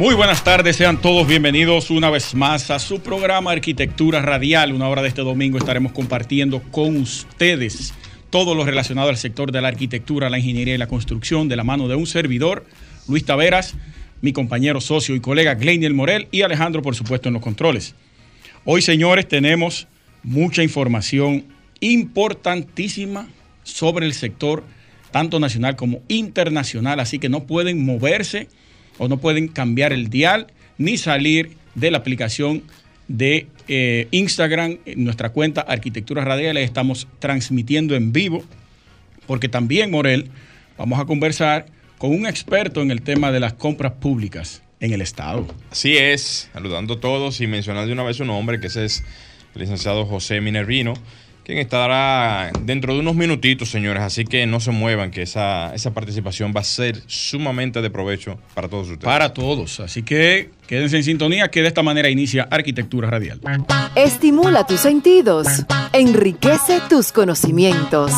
Muy buenas tardes, sean todos bienvenidos una vez más a su programa Arquitectura Radial. Una hora de este domingo estaremos compartiendo con ustedes todo lo relacionado al sector de la arquitectura, la ingeniería y la construcción de la mano de un servidor, Luis Taveras, mi compañero socio y colega Gleiniel Morel y Alejandro, por supuesto, en los controles. Hoy, señores, tenemos mucha información importantísima sobre el sector, tanto nacional como internacional, así que no pueden moverse o no pueden cambiar el dial ni salir de la aplicación de eh, Instagram, en nuestra cuenta Arquitectura Radial, estamos transmitiendo en vivo, porque también, Morel, vamos a conversar con un experto en el tema de las compras públicas en el Estado. Así es, saludando a todos y mencionando de una vez su nombre, que ese es el licenciado José Minervino quien estará dentro de unos minutitos, señores. Así que no se muevan, que esa, esa participación va a ser sumamente de provecho para todos ustedes. Para todos. Así que quédense en sintonía, que de esta manera inicia Arquitectura Radial. Estimula tus sentidos, enriquece tus conocimientos.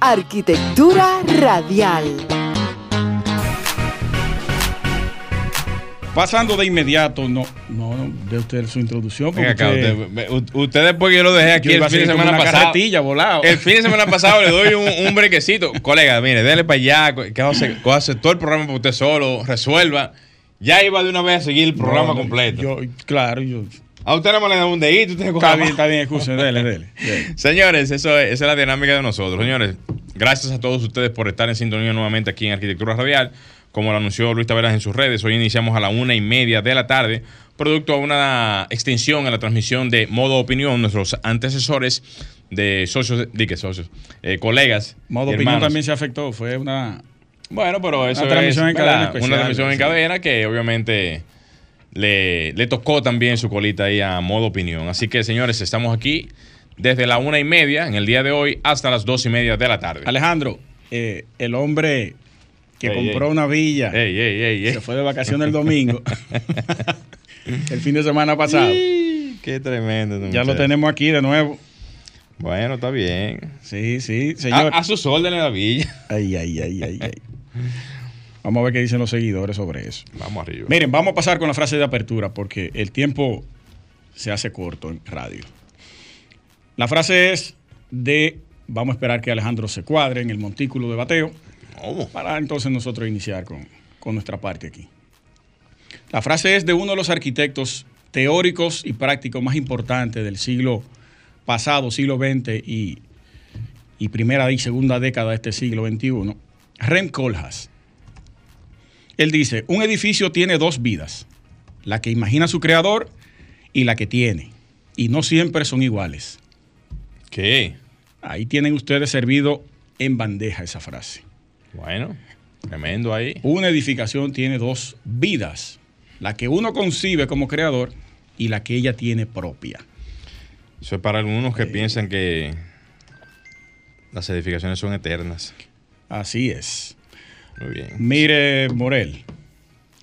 Arquitectura Radial. Pasando de inmediato, no, no, de usted su introducción. Porque acá, usted, después que yo lo dejé aquí el fin de semana pasado. Volado. El fin de semana pasado le doy un, un brequecito. Colega, mire, déle para allá, que hace, hace todo el programa para usted solo, resuelva. Ya iba de una vez a seguir el programa completo. Yo, claro, yo. A usted no me le da un dedito. Usted está bien, está bien, escúcheme, dele, dele, Señores, eso es, esa es la dinámica de nosotros. Señores, gracias a todos ustedes por estar en sintonía nuevamente aquí en Arquitectura Radial como lo anunció Luis Taveras en sus redes. Hoy iniciamos a la una y media de la tarde, producto de una extensión en la transmisión de Modo Opinión, nuestros antecesores de socios, de qué socios, eh, colegas. Modo Opinión también se afectó, fue una... Bueno, pero eso una transmisión en cadena una transmisión en cadena que obviamente le, le tocó también su colita ahí a Modo Opinión. Así que, señores, estamos aquí desde la una y media en el día de hoy hasta las dos y media de la tarde. Alejandro, eh, el hombre que compró una villa. se fue de vacaciones el domingo. el fin de semana pasado. Qué tremendo. Ya lo tenemos aquí de nuevo. Bueno, está bien. Sí, sí, señor. A, sus órdenes la villa. Ay, ay, ay, ay, ay. Vamos a ver qué dicen los seguidores sobre eso. Vamos arriba. Miren, vamos a pasar con la frase de apertura porque el tiempo se hace corto en radio. La frase es de, vamos a esperar que Alejandro se cuadre en el montículo de bateo. Para entonces nosotros iniciar con, nuestra parte aquí. La frase es de uno de los arquitectos teóricos y prácticos más importantes del siglo pasado, siglo XX y, y, primera y segunda década de este siglo XXI, Rem Koolhaas. Él dice, un edificio tiene dos vidas, la que imagina su creador y la que tiene, y no siempre son iguales. ¿Qué? Ahí tienen ustedes servido en bandeja esa frase. Bueno, tremendo ahí. Una edificación tiene dos vidas, la que uno concibe como creador y la que ella tiene propia. Eso es para algunos que piensan que las edificaciones son eternas. Así es. Muy bien. Mire, Morel,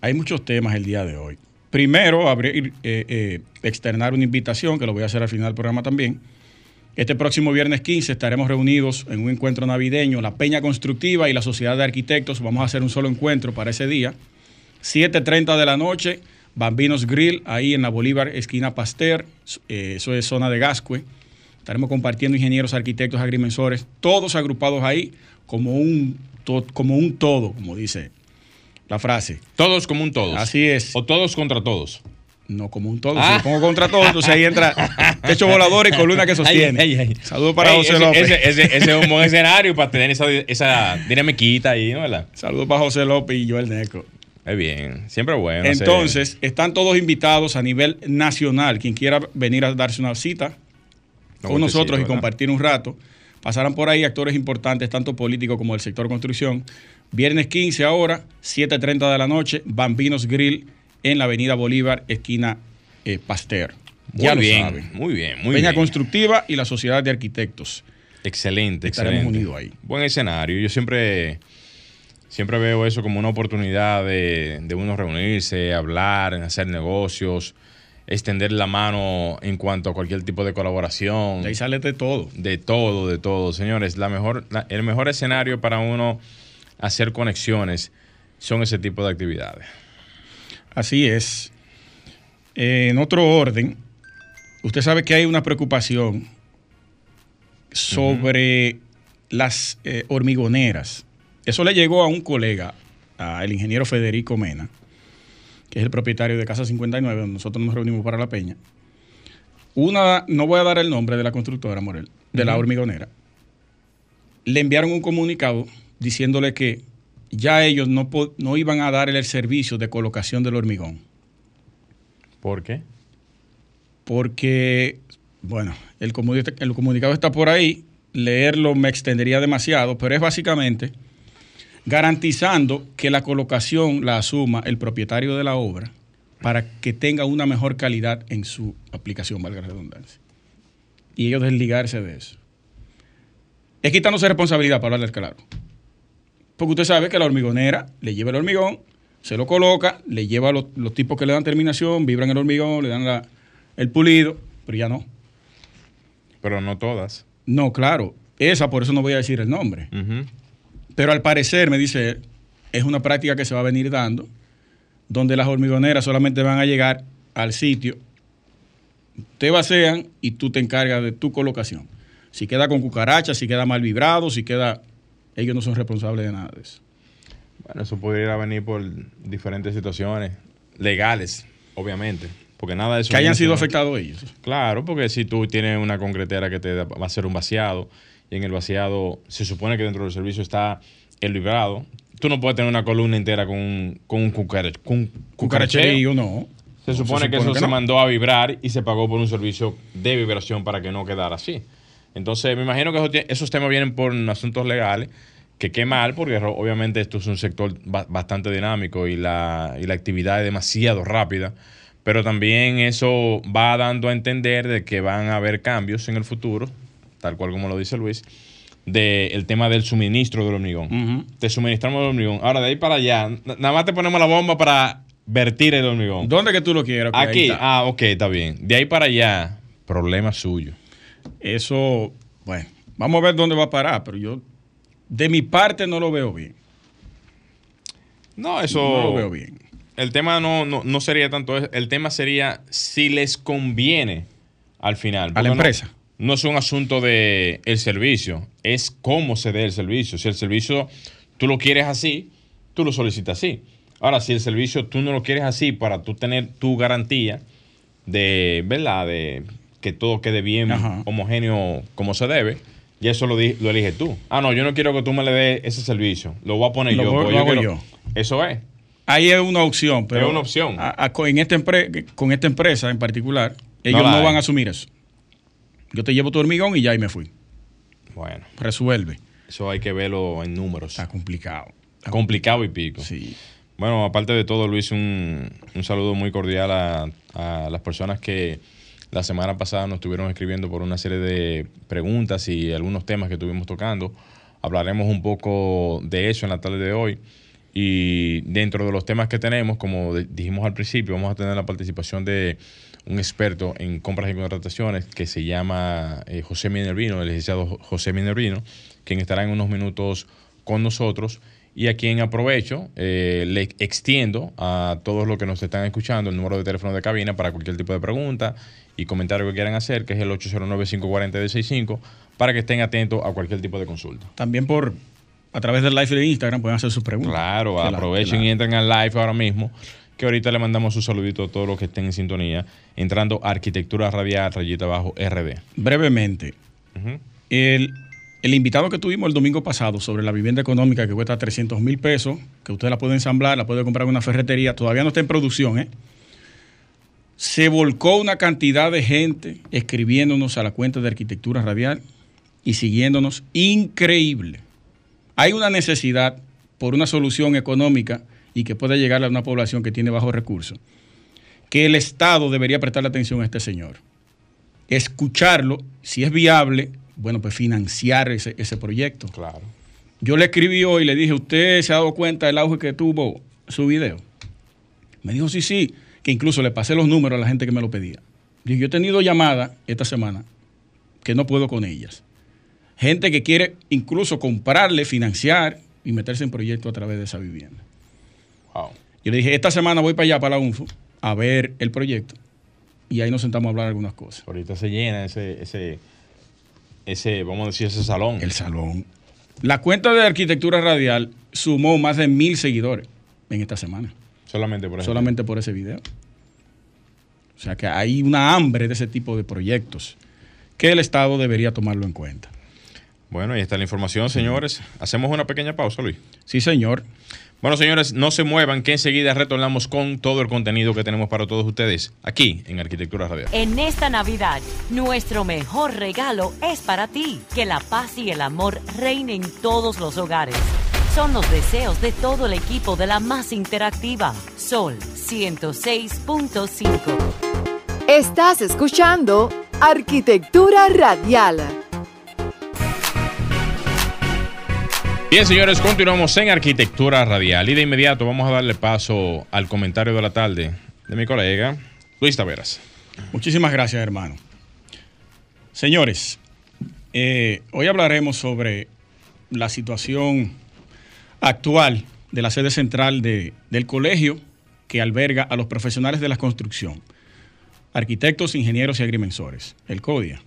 hay muchos temas el día de hoy. Primero, abrir, eh, eh, externar una invitación, que lo voy a hacer al final del programa también, este próximo viernes 15 estaremos reunidos en un encuentro navideño, la Peña Constructiva y la Sociedad de Arquitectos. Vamos a hacer un solo encuentro para ese día. 7.30 de la noche, Bambinos Grill, ahí en la Bolívar, esquina Pasteur, eh, eso es zona de Gascue. Estaremos compartiendo ingenieros, arquitectos, agrimensores, todos agrupados ahí como un, como un todo, como dice la frase. Todos como un todos. Así es. O todos contra todos. No como un todo. Si lo pongo contra todo, entonces ahí entra techo volador y columna que sostiene. Saludos para José López. Ese, es un buen escenario para tener esa, esa dinamiquita ahí, ¿no? ¿verdad? Saludos para José López y Joel Neco. Muy bien, siempre bueno. Entonces, están todos invitados a nivel nacional. Quien quiera venir a darse una cita con nosotros y compartir un rato, pasarán por ahí actores importantes, tanto políticos como del sector construcción. Viernes 15 ahora, 7.30 de la noche, Bambinos Grill en la avenida Bolívar, esquina eh, Pasteur. Muy Ya lo bien, saben. muy bien, muy Peña bien. Constructiva y la Sociedad de Arquitectos. Excelente, Estaremos excelente. unidos ahí. Buen escenario. Yo siempre, siempre veo eso como una oportunidad de, de uno reunirse, hablar, hacer negocios, extender la mano en cuanto a cualquier tipo de colaboración. De ahí sale de todo. De todo, de todo. Señores, la mejor, la- el mejor escenario para uno hacer conexiones son ese tipo de actividades. Así es. Eh, en otro orden, usted sabe que hay una preocupación sobre las eh, hormigoneras. Eso le llegó a un colega, al ingeniero Federico Mena, que es el propietario de Casa 59, donde nosotros nos reunimos para la peña. Una, no voy a dar el nombre de la constructora, Morel, de la hormigonera. Le enviaron un comunicado diciéndole que ya ellos no, no iban a dar el servicio de colocación del hormigón. ¿Por qué? Porque, bueno, el, comuni- el comunicado está por ahí, leerlo me extendería demasiado, pero es básicamente garantizando que la colocación la asuma el propietario de la obra para que tenga una mejor calidad en su aplicación, valga la redundancia. Y ellos desligarse de eso. Es quitándose responsabilidad, para hablarles claro. Porque usted sabe que la hormigonera le lleva el hormigón, se lo coloca, le lleva los, los tipos que le dan terminación, vibran el hormigón, le dan la- el pulido, pero ya no. Pero no todas. No, claro, esa por eso no voy a decir el nombre. Pero al parecer, me dice él, es una práctica que se va a venir dando, donde las hormigoneras solamente van a llegar al sitio, te vacían y tú te encargas de tu colocación. Si queda con cucaracha, si queda mal vibrado, si queda... Ellos no son responsables de nada de eso. Bueno, eso podría venir por diferentes situaciones legales, obviamente. Porque nada de eso. Que hayan sido afectados ellos. Claro, porque si tú tienes una concretera que te va a hacer un vaciado y en el vaciado se supone que dentro del servicio está el vibrado, tú no puedes tener una columna entera con un, con un cucara- con un cucaracheo. Cucaracherío no. Se supone que eso se no. mandó a vibrar y se pagó por un servicio de vibración para que no quedara así. Entonces, me imagino que esos temas vienen por asuntos legales, que qué mal, porque obviamente esto es un sector ba- bastante dinámico y la, y la actividad es demasiado rápida, pero también eso va dando a entender de que van a haber cambios en el futuro, tal cual como lo dice Luis, del tema del suministro del hormigón. Te suministramos el hormigón. Ahora, de ahí para allá, nada más te ponemos la bomba para vertir el hormigón. ¿Dónde que tú lo quieras? Aquí, ah, ok, está bien. De ahí para allá, problema suyo. Eso, bueno, vamos a ver dónde va a parar, pero yo, de mi parte, no lo veo bien. No, eso. No lo veo bien. El tema no, no, no sería tanto eso. El tema sería si les conviene al final. A la no- empresa. No, es un asunto de el servicio, es cómo se dé el servicio. Si el servicio tú lo quieres así, tú lo solicitas así. Ahora, si el servicio tú no lo quieres así para tú tener tu garantía de, ¿verdad? De que todo quede bien Ajá. homogéneo como se debe, y eso lo, di- lo eliges tú. Ah, no, yo no quiero que tú me le des ese servicio. Lo voy a poner Lo yo. voy- lo hago quiero- yo. Eso es. Ahí es una opción, pero Es una opción. a- a- con, en esta empre- con esta empresa en particular, ellos no, van a asumir eso. Yo te llevo tu hormigón y ya y me fui. Bueno, Resuelve. eso hay que verlo en números. Está complicado. Está Complicado y pico. Sí. Bueno, aparte de todo, Luis, un, un saludo muy cordial a, a las personas que la semana pasada nos estuvieron escribiendo por una serie de preguntas y algunos temas que estuvimos tocando. Hablaremos un poco de eso en la tarde de hoy. Y dentro de los temas que tenemos, como dijimos al principio, vamos a tener la participación de un experto en compras y contrataciones que se llama eh, José Minervino, el licenciado Jo- José Minervino, quien estará en unos minutos con nosotros y a quien aprovecho, eh, le extiendo a todos los que nos están escuchando el número de teléfono de cabina para cualquier tipo de pregunta y comentario que quieran hacer, que es el 809-540-165, para que estén atentos a cualquier tipo de consulta. También por a través del live de Instagram pueden hacer sus preguntas. Claro, Que aprovechen la- y entren al live ahora mismo, que ahorita le mandamos un saludito a todos los que estén en sintonía, entrando a Arquitectura Radial, rayita abajo, RD. Brevemente, el, el invitado que tuvimos el domingo pasado sobre la vivienda económica que cuesta 300 mil pesos, que usted la puede ensamblar, la puede comprar en una ferretería, todavía no está en producción, ¿eh? Se volcó una cantidad de gente escribiéndonos a la cuenta de Arquitectura Radial y siguiéndonos increíble. Hay una necesidad por una solución económica y que pueda llegar a una población que tiene bajos recursos, que el Estado debería prestarle atención a este señor. Escucharlo, si es viable, bueno, pues financiar ese, ese proyecto. Claro. Yo le escribí hoy y le dije, ¿usted se ha dado cuenta del auge que tuvo su video? Me dijo, sí, sí, que incluso le pasé los números a la gente que me lo pedía. Yo he tenido llamadas esta semana que no puedo con ellas. Gente que quiere incluso comprarle, financiar y meterse en proyectos a través de esa vivienda. Wow. Yo le dije, esta semana voy para allá, para la UNFO, a ver el proyecto. Y ahí nos sentamos a hablar algunas cosas. Ahorita se llena ese, ese, ese, vamos a decir, ese salón. El salón. La cuenta de arquitectura radial sumó más de mil seguidores en esta semana. Solamente por eso. Solamente por ese video. O sea que hay una hambre de ese tipo de proyectos que el Estado debería tomarlo en cuenta. Bueno, ahí está la información, señores. Hacemos una pequeña pausa, Luis. Sí, señor. Bueno, señores, no se muevan, que enseguida retornamos con todo el contenido que tenemos para todos ustedes aquí en Arquitectura Radial. En esta Navidad, nuestro mejor regalo es para ti. Que la paz y el amor reinen en todos los hogares. Son los deseos de todo el equipo de la más interactiva, Sol 106.5. Estás escuchando Arquitectura Radial. Bien, señores, continuamos en Arquitectura Radial y de inmediato vamos a darle paso al comentario de la tarde de mi colega Luis Taveras. Muchísimas gracias, hermano. Señores, eh, hoy hablaremos sobre la situación actual de la sede central de- del colegio que alberga a los profesionales de la construcción, arquitectos, ingenieros y agrimensores, el CODIA.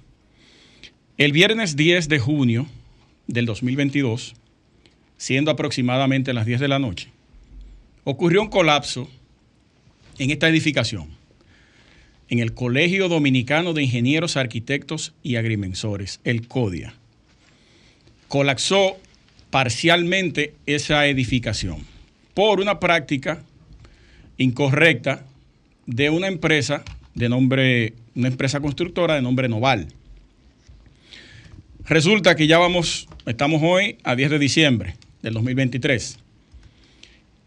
El viernes 10 de junio del 2022, siendo aproximadamente las 10 de la noche, ocurrió un colapso en esta edificación, en el Colegio Dominicano de Ingenieros, Arquitectos y Agrimensores, el CODIA. Colapsó parcialmente esa edificación por una práctica incorrecta de una empresa de nombre, una empresa constructora de nombre Noval. Resulta que ya vamos, estamos hoy a 10 de diciembre del 2023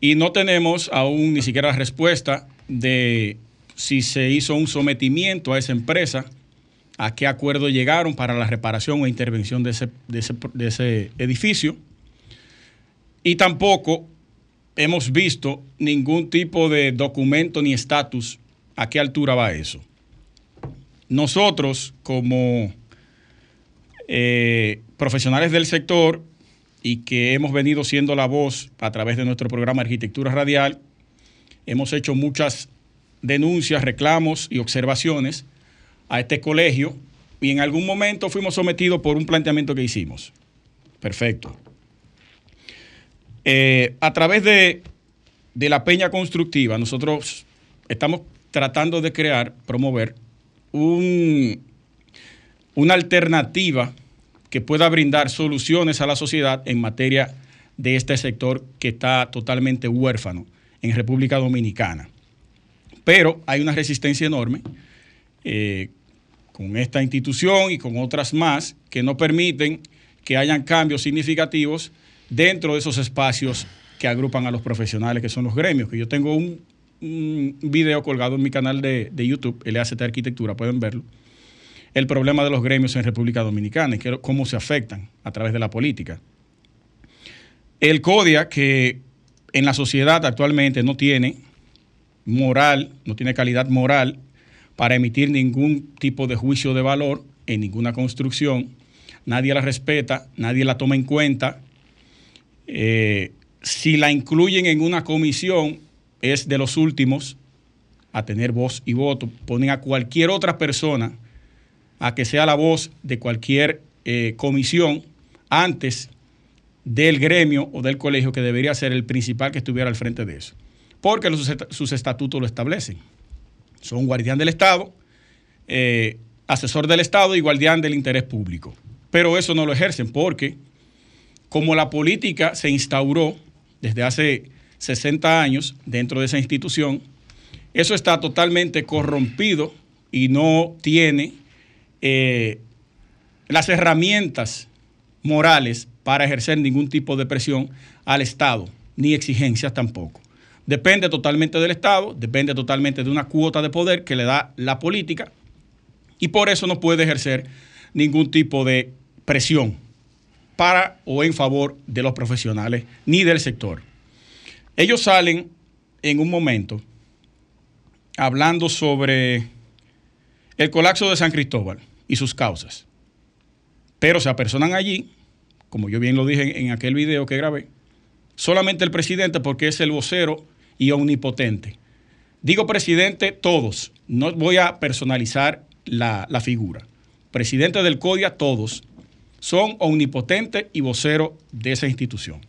y no tenemos aún ni siquiera la respuesta de si se hizo un sometimiento a esa empresa, a qué acuerdo llegaron para la reparación o intervención de ese, de ese, de ese edificio. Y tampoco hemos visto ningún tipo de documento ni estatus a qué altura va eso. Nosotros, como eh, profesionales del sector y que hemos venido siendo la voz a través de nuestro programa Arquitectura Radial, hemos hecho muchas denuncias, reclamos y observaciones a este colegio y en algún momento fuimos sometidos por un planteamiento que hicimos. Perfecto. Eh, a través de, de la peña constructiva, nosotros estamos tratando de crear, promover un, una alternativa que pueda brindar soluciones a la sociedad en materia de este sector que está totalmente huérfano en República Dominicana. Pero hay una resistencia enorme eh, con esta institución y con otras más que no permiten que hayan cambios significativos dentro de esos espacios que agrupan a los profesionales, que son los gremios. Que yo tengo un, video colgado en mi canal de, de YouTube, LACT Arquitectura, pueden verlo. El problema de los gremios en República Dominicana y que, cómo se afectan a través de la política. El CODIA, que en la sociedad actualmente no tiene moral, no tiene calidad moral para emitir ningún tipo de juicio de valor en ninguna construcción. Nadie la respeta, nadie la toma en cuenta. Eh, si la incluyen en una comisión, es de los últimos a tener voz y voto. Ponen a cualquier otra persona a que sea la voz de cualquier eh, comisión antes del gremio o del colegio que debería ser el principal que estuviera al frente de eso. Porque sus estatutos lo establecen. Son guardián del Estado, eh, asesor del Estado y guardián del interés público. Pero eso no lo ejercen porque como la política se instauró desde hace 60 años dentro de esa institución, eso está totalmente corrompido y no tiene eh, las herramientas morales para ejercer ningún tipo de presión al Estado, ni exigencias tampoco. depende totalmente del Estado, depende totalmente de una cuota de poder que le da la política y por eso no puede ejercer ningún tipo de presión para o en favor de los profesionales ni del sector. Ellos salen en un momento hablando sobre el colapso de San Cristóbal y sus causas, pero se apersonan allí, como yo bien lo dije en aquel video que grabé, solamente el presidente porque es el vocero y omnipotente. Digo presidente todos, no voy a personalizar la, figura. Presidente del CODIA todos son omnipotentes y vocero de esa institución.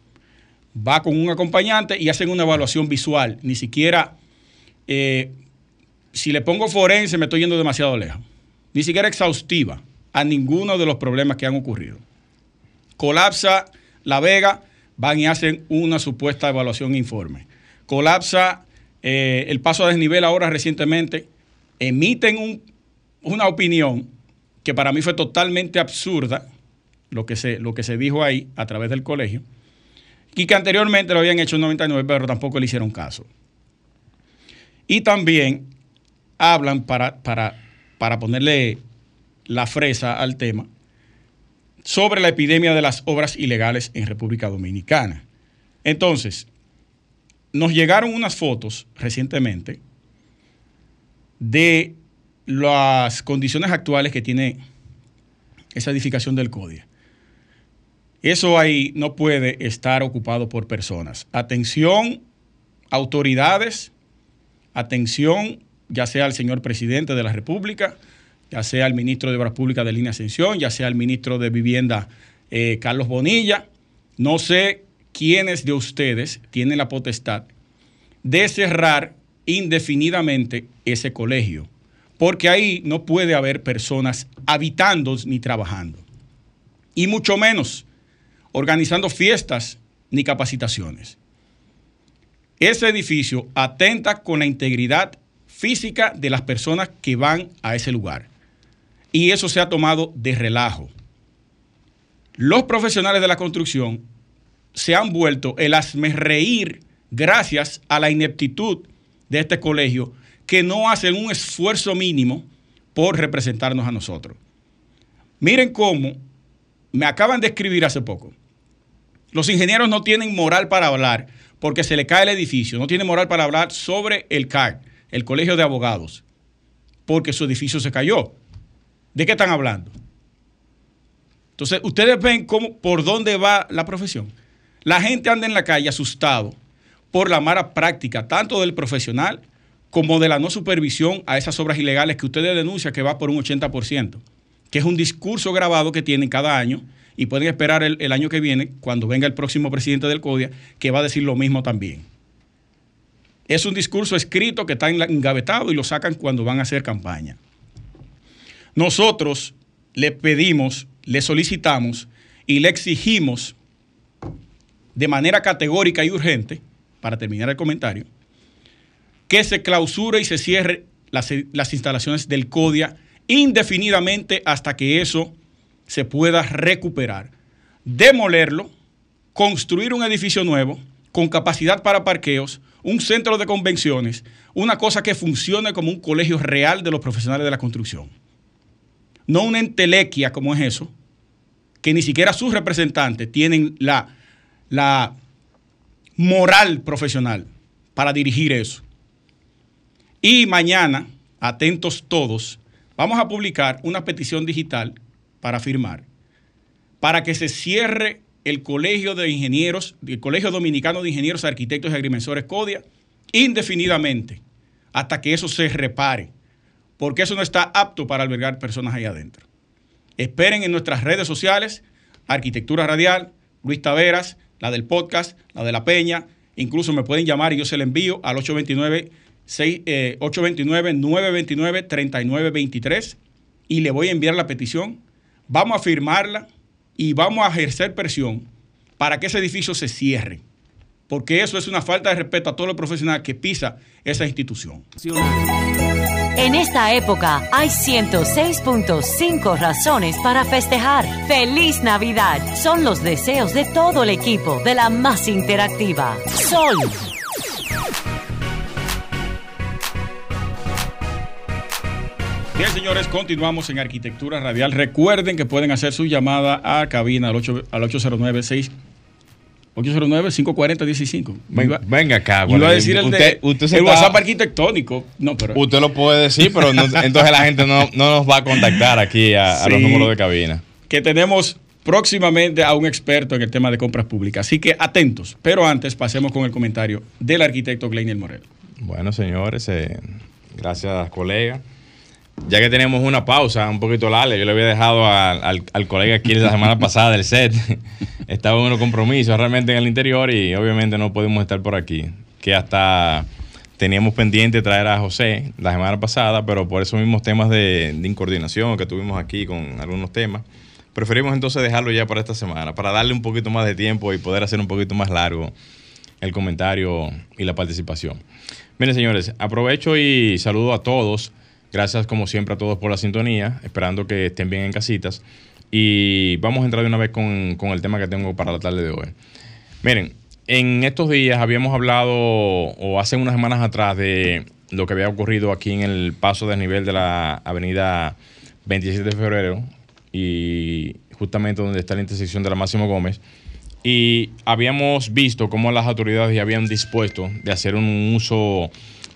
Va con un acompañante y hacen una evaluación visual, ni siquiera, eh, si le pongo forense me estoy yendo demasiado lejos, ni siquiera exhaustiva a ninguno de los problemas que han ocurrido. Colapsa La Vega, van y hacen una supuesta evaluación informe. Colapsa eh, el paso a desnivel ahora recientemente, emiten una opinión que para mí fue totalmente absurda, lo que, se, lo que se dijo ahí a través del colegio, y que anteriormente lo habían hecho en 99, pero tampoco le hicieron caso. Y también hablan para, para, para ponerle la fresa al tema, sobre la epidemia de las obras ilegales en República Dominicana. Entonces, nos llegaron unas fotos recientemente de las condiciones actuales que tiene esa edificación del CODIA. Eso ahí no puede estar ocupado por personas. Atención, autoridades, atención, ya sea el señor presidente de la República, ya sea el ministro de Obras Públicas de Línea Ascensión, ya sea el ministro de Vivienda eh, Carlos Bonilla. No sé quiénes de ustedes tienen la potestad de cerrar indefinidamente ese colegio, porque ahí no puede haber personas habitando ni trabajando, y mucho menos organizando fiestas ni capacitaciones. Ese edificio atenta con la integridad física de las personas que van a ese lugar y eso se ha tomado de relajo. Los profesionales de la construcción se han vuelto el reír gracias a la ineptitud de este colegio que no hacen un esfuerzo mínimo por representarnos a nosotros. Miren cómo me acaban de escribir hace poco. Los ingenieros no tienen moral para hablar porque se le cae el edificio, no tienen moral para hablar sobre el CAC, el Colegio de Abogados, porque su edificio se cayó. ¿De qué están hablando? Entonces, ustedes ven cómo, por dónde va la profesión. La gente anda en la calle asustado por la mala práctica, tanto del profesional como de la no supervisión a esas obras ilegales que ustedes denuncian que va por un 80%, que es un discurso grabado que tienen cada año y pueden esperar el, año que viene, cuando venga el próximo presidente del CODIA, que va a decir lo mismo también. Es un discurso escrito que está engavetado y lo sacan cuando van a hacer campaña. Nosotros le pedimos, le solicitamos y le exigimos de manera categórica y urgente, para terminar el comentario, que se clausure y se cierre las, las, instalaciones del CODIA indefinidamente hasta que eso se pueda recuperar. Demolerlo, construir un edificio nuevo con capacidad para parqueos, un centro de convenciones, una cosa que funcione como un colegio real de los profesionales de la construcción no una entelequia como es eso, que ni siquiera sus representantes tienen la, la moral profesional para dirigir eso. Y mañana, atentos todos, vamos a publicar una petición digital para firmar, para que se cierre el Colegio de Ingenieros, el Colegio Dominicano de Ingenieros, Arquitectos y Agrimensores CODIA, indefinidamente, hasta que eso se repare porque eso no está apto para albergar personas ahí adentro. Esperen en nuestras redes sociales, Arquitectura Radial, Luis Taveras, la del podcast, la de la Peña, incluso me pueden llamar y yo se le envío al 829 929 3923 y le voy a enviar la petición. Vamos a firmarla y vamos a ejercer presión para que ese edificio se cierre porque eso es una falta de respeto a todo los profesional que pisa esa institución. En esta época hay 106.5 razones para festejar. ¡Feliz Navidad! Son los deseos de todo el equipo de la más interactiva. Sol Bien, señores, continuamos en Arquitectura Radial. Recuerden que pueden hacer su llamada a cabina al, 8, al 809 6 809-540-15. Venga, venga acá. Iba a decir el, usted, de, usted se el está- WhatsApp arquitectónico. No, pero Usted lo puede decir, pero no- entonces la gente no, no nos va a contactar aquí a, a los números de cabina. que tenemos próximamente a un experto en el tema de compras públicas. Así que atentos. Pero antes pasemos con el comentario del arquitecto Gleinier Morel. Bueno, señores, eh, gracias, colega. Ya que tenemos una pausa un poquito larga, yo le había dejado al, al- al colega aquí la semana pasada del set. Estaba en unos compromisos realmente en el interior y obviamente no pudimos estar por aquí. Que hasta teníamos pendiente traer a José la semana pasada, pero por esos mismos temas de, de incoordinación que tuvimos aquí con algunos temas, preferimos entonces dejarlo ya para esta semana, para darle un poquito más de tiempo y poder hacer un poquito más largo el comentario y la participación. Miren, señores, aprovecho y saludo a todos. Gracias, como siempre, a todos por la sintonía. Esperando que estén bien en casitas. Y vamos a entrar de una vez con, con el tema que tengo para la tarde de hoy. Miren, en estos días habíamos hablado, o hace unas semanas atrás, de lo que había ocurrido aquí en el paso de nivel de la avenida 27 de febrero y justamente donde está la intersección de la Máximo Gómez. Y habíamos visto cómo las autoridades ya habían dispuesto de hacer un uso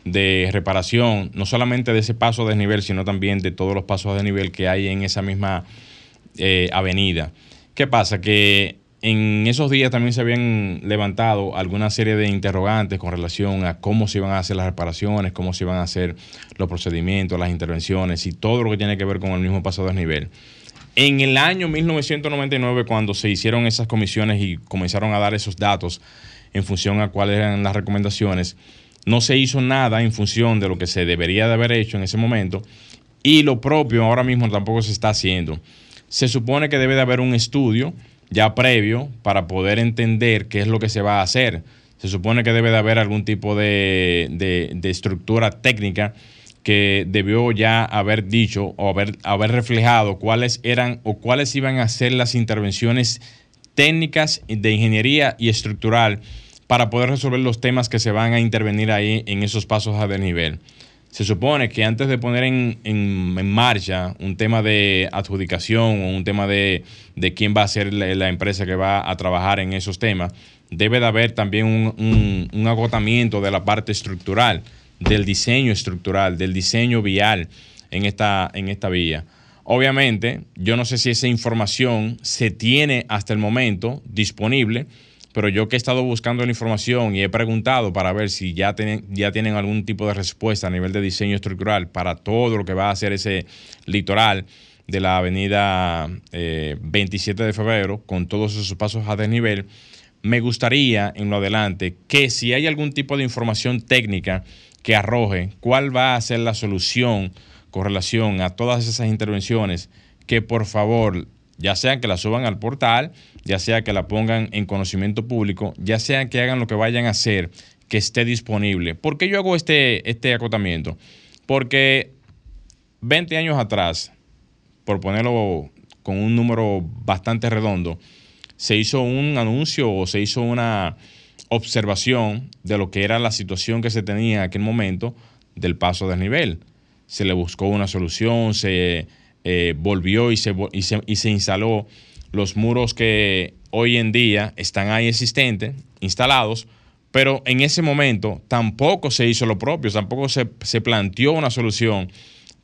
de reparación, no solamente de ese paso a desnivel, sino también de todos los pasos a desnivel que hay en esa misma eh, avenida. ¿Qué pasa? Que en esos días también se habían levantado alguna serie de interrogantes con relación a cómo se iban a hacer las reparaciones, cómo se iban a hacer los procedimientos, las intervenciones y todo lo que tiene que ver con el mismo paso a desnivel. En el año 1999, cuando se hicieron esas comisiones y comenzaron a dar esos datos en función a cuáles eran las recomendaciones, no se hizo nada en función de lo que se debería de haber hecho en ese momento y lo propio ahora mismo tampoco se está haciendo. Se supone que debe de haber un estudio ya previo para poder entender qué es lo que se va a hacer. Se supone que debe de haber algún tipo de, de- estructura técnica que debió ya haber dicho o haber, haber reflejado cuáles eran o cuáles iban a ser las intervenciones técnicas de ingeniería y estructural para poder resolver los temas que se van a intervenir ahí en esos pasos a desnivel. Se supone que antes de poner en, en- marcha un tema de adjudicación o un tema de, de quién va a ser la, empresa que va a trabajar en esos temas, debe de haber también un, un- un agotamiento de la parte estructural, del diseño estructural, del diseño vial en esta, en esta vía. Obviamente, yo no sé si esa información se tiene hasta el momento disponible, pero yo que he estado buscando la información y he preguntado para ver si ya tienen, ya tienen algún tipo de respuesta a nivel de diseño estructural para todo lo que va a hacer ese litoral de la avenida eh, 27 de febrero, con todos esos pasos a desnivel, me gustaría en lo adelante que si hay algún tipo de información técnica que arroje cuál va a ser la solución con relación a todas esas intervenciones, que por favor, ya sea que la suban al portal, ya sea que la pongan en conocimiento público, ya sea que hagan lo que vayan a hacer, que esté disponible. ¿Por qué yo hago este, este acotamiento? Porque 20 años atrás, por ponerlo con un número bastante redondo, se hizo un anuncio o se hizo una observación de lo que era la situación que se tenía en aquel momento del paso a desnivel. Se le buscó una solución, se eh, volvió y se, y, se, instaló los muros que hoy en día están ahí existentes, instalados, pero en ese momento tampoco se hizo lo propio, tampoco se, se planteó una solución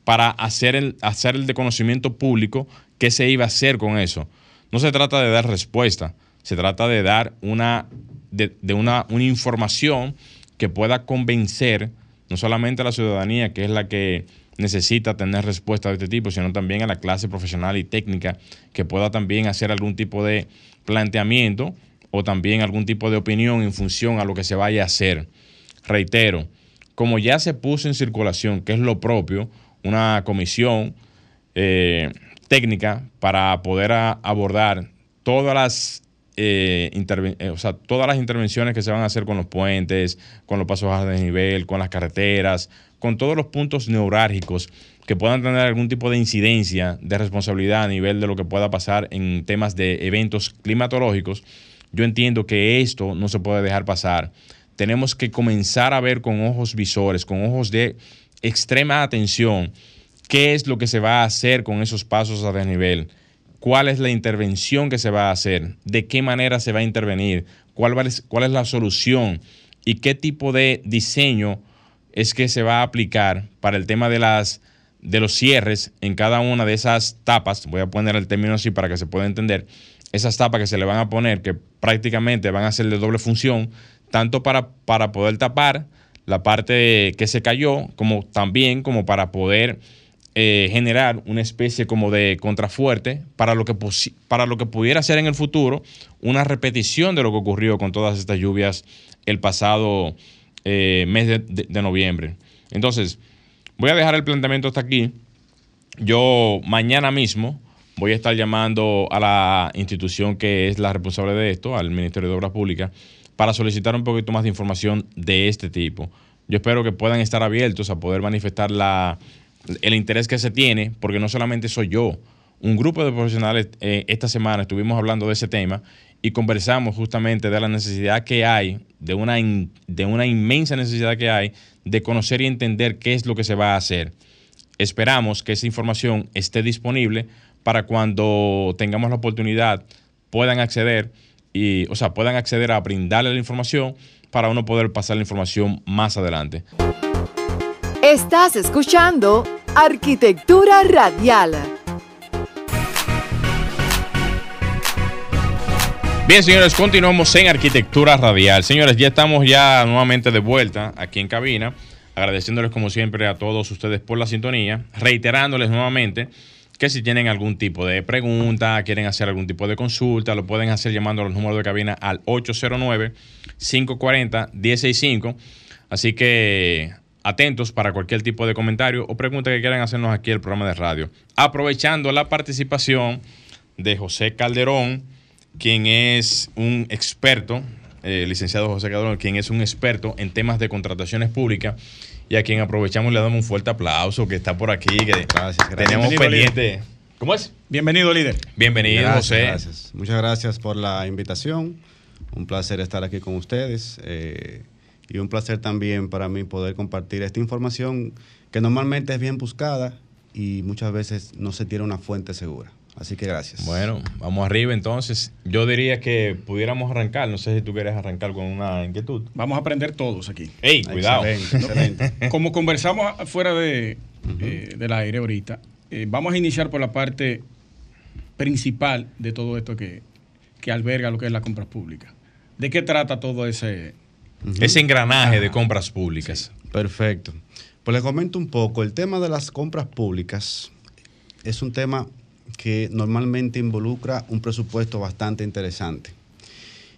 para hacer el, hacer el de conocimiento público qué se iba a hacer con eso. No se trata de dar respuesta, se trata de dar una, de una, una información que pueda convencer no solamente a la ciudadanía, que es la que necesita tener respuesta de este tipo, sino también a la clase profesional y técnica que pueda también hacer algún tipo de planteamiento o también algún tipo de opinión en función a lo que se vaya a hacer. Reitero, como ya se puso en circulación, que es lo propio, una comisión eh, técnica para poder abordar todas las, eh, eh, todas las intervenciones que se van a hacer con los puentes, con los pasos a desnivel, con las carreteras, con todos los puntos neurálgicos que puedan tener algún tipo de incidencia de responsabilidad a nivel de lo que pueda pasar en temas de eventos climatológicos, yo entiendo que esto no se puede dejar pasar. Tenemos que comenzar a ver con ojos visores, con ojos de extrema atención, qué es lo que se va a hacer con esos pasos a desnivel, cuál es la intervención que se va a hacer, de qué manera se va a intervenir, cuál, cuál es la solución y qué tipo de diseño es que se va a aplicar para el tema de las de los cierres en cada una de esas tapas, voy a poner el término así para que se pueda entender, esas tapas que se le van a poner que prácticamente van a ser de doble función, tanto para, para poder tapar la parte que se cayó, como también como para poder eh, generar una especie como de contrafuerte para lo, que para lo que pudiera ser en el futuro una repetición de lo que ocurrió con todas estas lluvias el pasado eh, mes de, noviembre. Entonces, voy a dejar el planteamiento hasta aquí. Yo mañana mismo voy a estar llamando a la institución que es la responsable de esto, al Ministerio de Obras Públicas, para solicitar un poquito más de información de este tipo. Yo espero que puedan estar abiertos a poder manifestar la, el interés que se tiene, porque no solamente soy yo, un grupo de profesionales eh, esta semana estuvimos hablando de ese tema y conversamos justamente de la necesidad que hay, de una, de una inmensa necesidad que hay de conocer y entender qué es lo que se va a hacer. Esperamos que esa información esté disponible para cuando tengamos la oportunidad puedan acceder y, o sea, puedan acceder a brindarle la información para uno poder pasar la información más adelante. Estás escuchando Arquitectura Radial. Bien, señores, continuamos en Arquitectura Radial. Señores, ya estamos ya nuevamente de vuelta aquí en cabina, agradeciéndoles como siempre a todos ustedes por la sintonía, reiterándoles nuevamente que si tienen algún tipo de pregunta, quieren hacer algún tipo de consulta, lo pueden hacer llamando a los números de cabina al 809-540-165. Así que atentos para cualquier tipo de comentario o pregunta que quieran hacernos aquí el programa de radio. Aprovechando la participación de José Calderón, quien es un experto, eh, licenciado José Calderón, quien es un experto en temas de contrataciones públicas y a quien aprovechamos y le damos un fuerte aplauso que está por aquí, que gracias, tenemos pendiente. ¿Cómo es? Bienvenido, líder. Bienvenido, José. Gracias. Muchas gracias por la invitación. Un placer estar aquí con ustedes. Eh, y un placer también para mí poder compartir esta información que normalmente es bien buscada y muchas veces no se tiene una fuente segura. Así que gracias. Bueno, vamos arriba entonces. Yo diría que pudiéramos arrancar. No sé si tú quieres arrancar con una inquietud. Vamos a aprender todos aquí. ¡Ey, cuidado! Excelente, Como conversamos fuera de, eh, del aire ahorita, eh, vamos a iniciar por la parte principal de todo esto que, que alberga lo que es la compra pública. ¿De qué trata todo ese, ese engranaje de compras públicas? Perfecto. Pues les comento un poco. El tema de las compras públicas es un tema que normalmente involucra un presupuesto bastante interesante.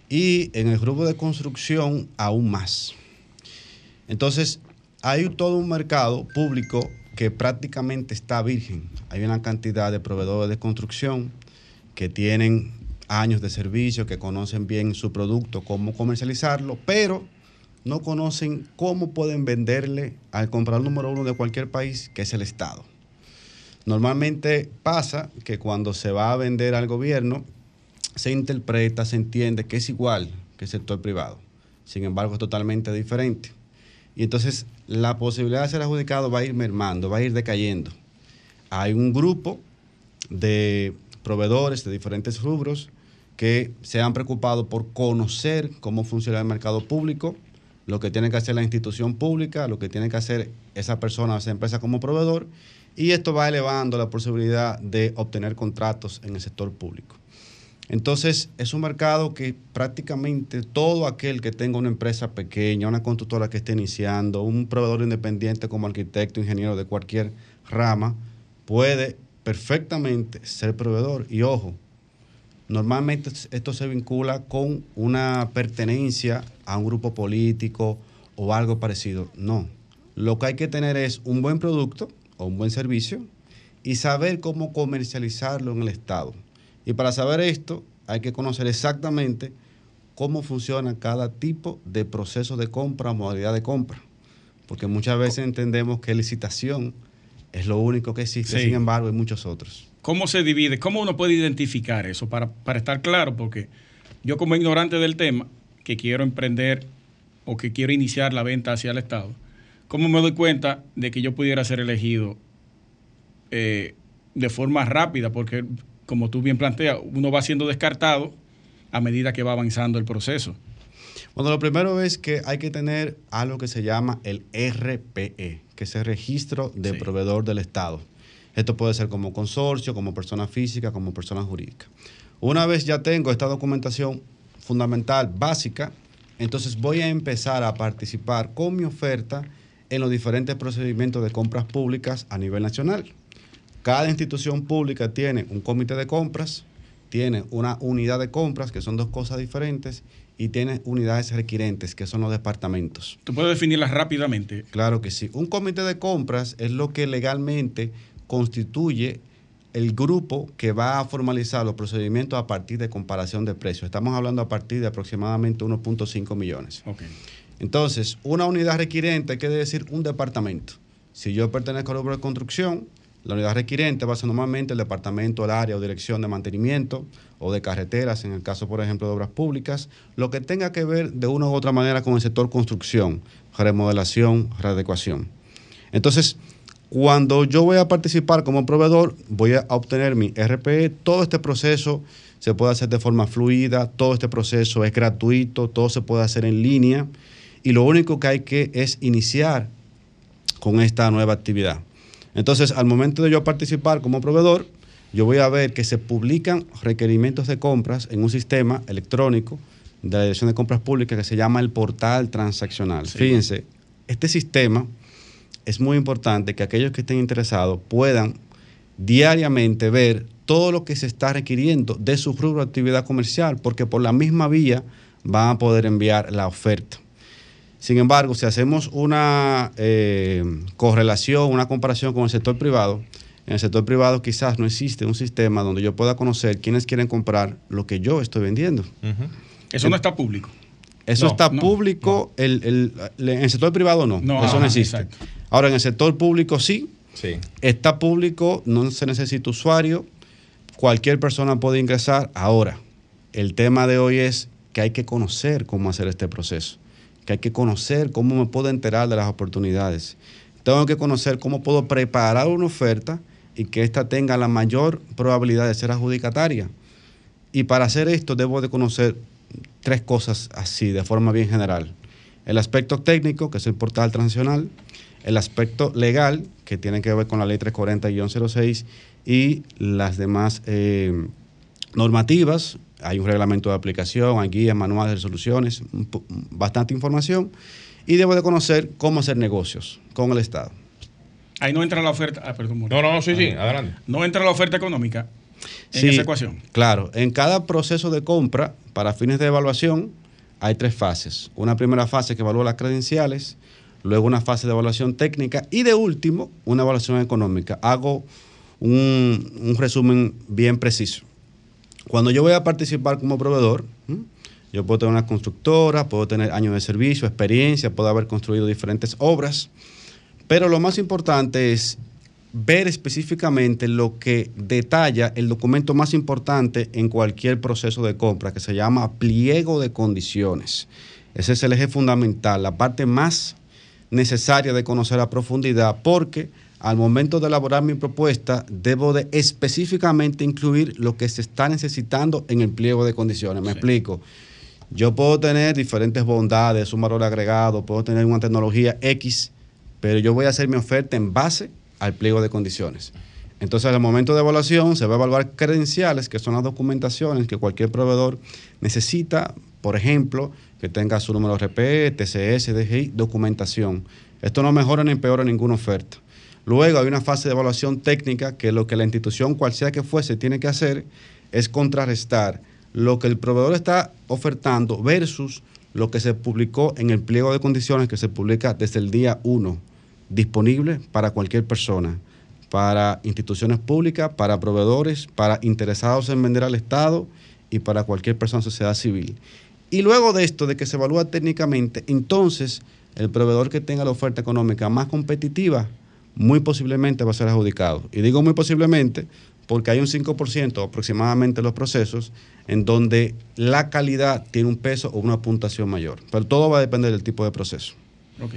Y en el grupo de construcción aún más. Entonces, hay todo un mercado público que prácticamente está virgen. Hay una cantidad de proveedores de construcción que tienen años de servicio, que conocen bien su producto, cómo comercializarlo, pero no conocen cómo pueden venderle al comprador número uno de cualquier país, que es el Estado. Normalmente pasa que cuando se va a vender al gobierno, se interpreta, se entiende que es igual que el sector privado. Sin embargo, es totalmente diferente. Y entonces la posibilidad de ser adjudicado va a ir mermando, va a ir decayendo. Hay un grupo de proveedores de diferentes rubros que se han preocupado por conocer cómo funciona el mercado público, lo que tiene que hacer la institución pública, lo que tiene que hacer esa persona, esa empresa como proveedor, y esto va elevando la posibilidad de obtener contratos en el sector público. Entonces, es un mercado que prácticamente todo aquel que tenga una empresa pequeña, una constructora que esté iniciando, un proveedor independiente como arquitecto, ingeniero de cualquier rama, puede perfectamente ser proveedor. Y ojo, normalmente esto se vincula con una pertenencia a un grupo político o algo parecido. No. Lo que hay que tener es un buen producto o un buen servicio y saber cómo comercializarlo en el Estado. Y para saber esto hay que conocer exactamente cómo funciona cada tipo de proceso de compra o modalidad de compra. Porque muchas veces entendemos que licitación es lo único que existe, sin embargo hay muchos otros. ¿Cómo se divide? ¿Cómo uno puede identificar eso para, para estar claro? Porque yo como ignorante del tema, que quiero emprender o que quiero iniciar la venta hacia el Estado, ¿cómo me doy cuenta de que yo pudiera ser elegido eh, de forma rápida, porque como tú bien planteas, uno va siendo descartado a medida que va avanzando el proceso. Bueno, lo primero es que hay que tener algo que se llama el RPE, que es el registro de Sí. proveedor del Estado. Esto puede ser como consorcio, como persona física, como persona jurídica. Una vez ya tengo esta documentación fundamental, básica, entonces voy a empezar a participar con mi oferta en los diferentes procedimientos de compras públicas a nivel nacional. Cada institución pública tiene un comité de compras, tiene una unidad de compras, que son dos cosas diferentes, y tiene unidades requirentes, que son los departamentos. ¿Tú puedes definirlas rápidamente? Claro que sí. Un comité de compras es lo que legalmente constituye el grupo que va a formalizar los procedimientos a partir de comparación de precios. Estamos hablando a partir de aproximadamente 1.5 millones. Ok. Entonces, una unidad requirente quiere decir un departamento. Si yo pertenezco al rubro de construcción, la unidad requirente va a ser normalmente el departamento, el área o dirección de mantenimiento o de carreteras, en el caso, por ejemplo, de obras públicas, lo que tenga que ver de una u otra manera con el sector construcción, remodelación, readecuación. Entonces, cuando yo voy a participar como proveedor, voy a obtener mi RPE. Todo este proceso se puede hacer de forma fluida, todo este proceso es gratuito, todo se puede hacer en línea y lo único que hay que es iniciar con esta nueva actividad. Entonces, al momento de yo participar como proveedor, yo voy a ver que se publican requerimientos de compras en un sistema electrónico de la Dirección de Compras Públicas que se llama el portal transaccional. Sí. Fíjense, este sistema es muy importante que aquellos que estén interesados puedan diariamente ver todo lo que se está requiriendo de su rubro de actividad comercial, porque por la misma vía van a poder enviar la oferta. Sin embargo, si hacemos una eh, correlación, una comparación con el sector privado, en el sector privado quizás no existe un sistema donde yo pueda conocer quiénes quieren comprar lo que yo estoy vendiendo. Eso no está público. Eso No, está no, público, El, el- en el sector privado no, No, eso no existe. exacto. Ahora, en el sector público sí, Sí. está público, no se necesita usuario, cualquier persona puede ingresar. Ahora, el tema de hoy es que hay que conocer cómo hacer este proceso, que hay que conocer cómo me puedo enterar de las oportunidades. Tengo que conocer cómo puedo preparar una oferta y que ésta tenga la mayor probabilidad de ser adjudicataria. Y para hacer esto debo de conocer tres cosas así, de forma bien general. El aspecto técnico, que es el portal transaccional, el aspecto legal, que tiene que ver con la ley 340-06, y las demás eh, normativas. Hay un reglamento de aplicación, hay guías, manuales de po- bastante información. Y debo de conocer cómo hacer negocios con el Estado. Ahí no entra la oferta. Ah, perdón. Mori. No, no, sí, sí, adelante. No entra la oferta económica en Sí, esa ecuación. Claro, en cada proceso de compra, para fines de evaluación, hay tres fases. Una primera fase que evalúa las credenciales, luego una fase de evaluación técnica y de último, una evaluación económica. Hago un, un resumen bien preciso. Cuando yo voy a participar como proveedor, yo puedo tener una constructora, puedo tener años de servicio, experiencia, puedo haber construido diferentes obras, pero lo más importante es ver específicamente lo que detalla el documento más importante en cualquier proceso de compra, que se llama pliego de condiciones. Ese es el eje fundamental, la parte más necesaria de conocer a profundidad, porque al momento de elaborar mi propuesta debo de específicamente incluir lo que se está necesitando en el pliego de condiciones. Me explico. Yo puedo tener diferentes bondades, un valor agregado, puedo tener una tecnología X, pero yo voy a hacer mi oferta en base al pliego de condiciones. Entonces, al momento de evaluación se va a evaluar credenciales, que son las documentaciones que cualquier proveedor necesita, por ejemplo, que tenga su número RP, TCS, DGI, documentación. Esto no mejora ni empeora ninguna oferta. Luego hay una fase de evaluación técnica que lo que la institución, cual sea que fuese, tiene que hacer es contrarrestar lo que el proveedor está ofertando versus lo que se publicó en el pliego de condiciones que se publica desde el día 1, disponible para cualquier persona, para instituciones públicas, para proveedores, para interesados en vender al Estado y para cualquier persona de sociedad civil. Y luego de esto, de que se evalúa técnicamente, entonces el proveedor que tenga la oferta económica más competitiva, muy posiblemente va a ser adjudicado. Y digo muy posiblemente porque hay un 5% aproximadamente de los procesos en donde la calidad tiene un peso o una puntuación mayor. Pero todo va a depender del tipo de proceso. Ok.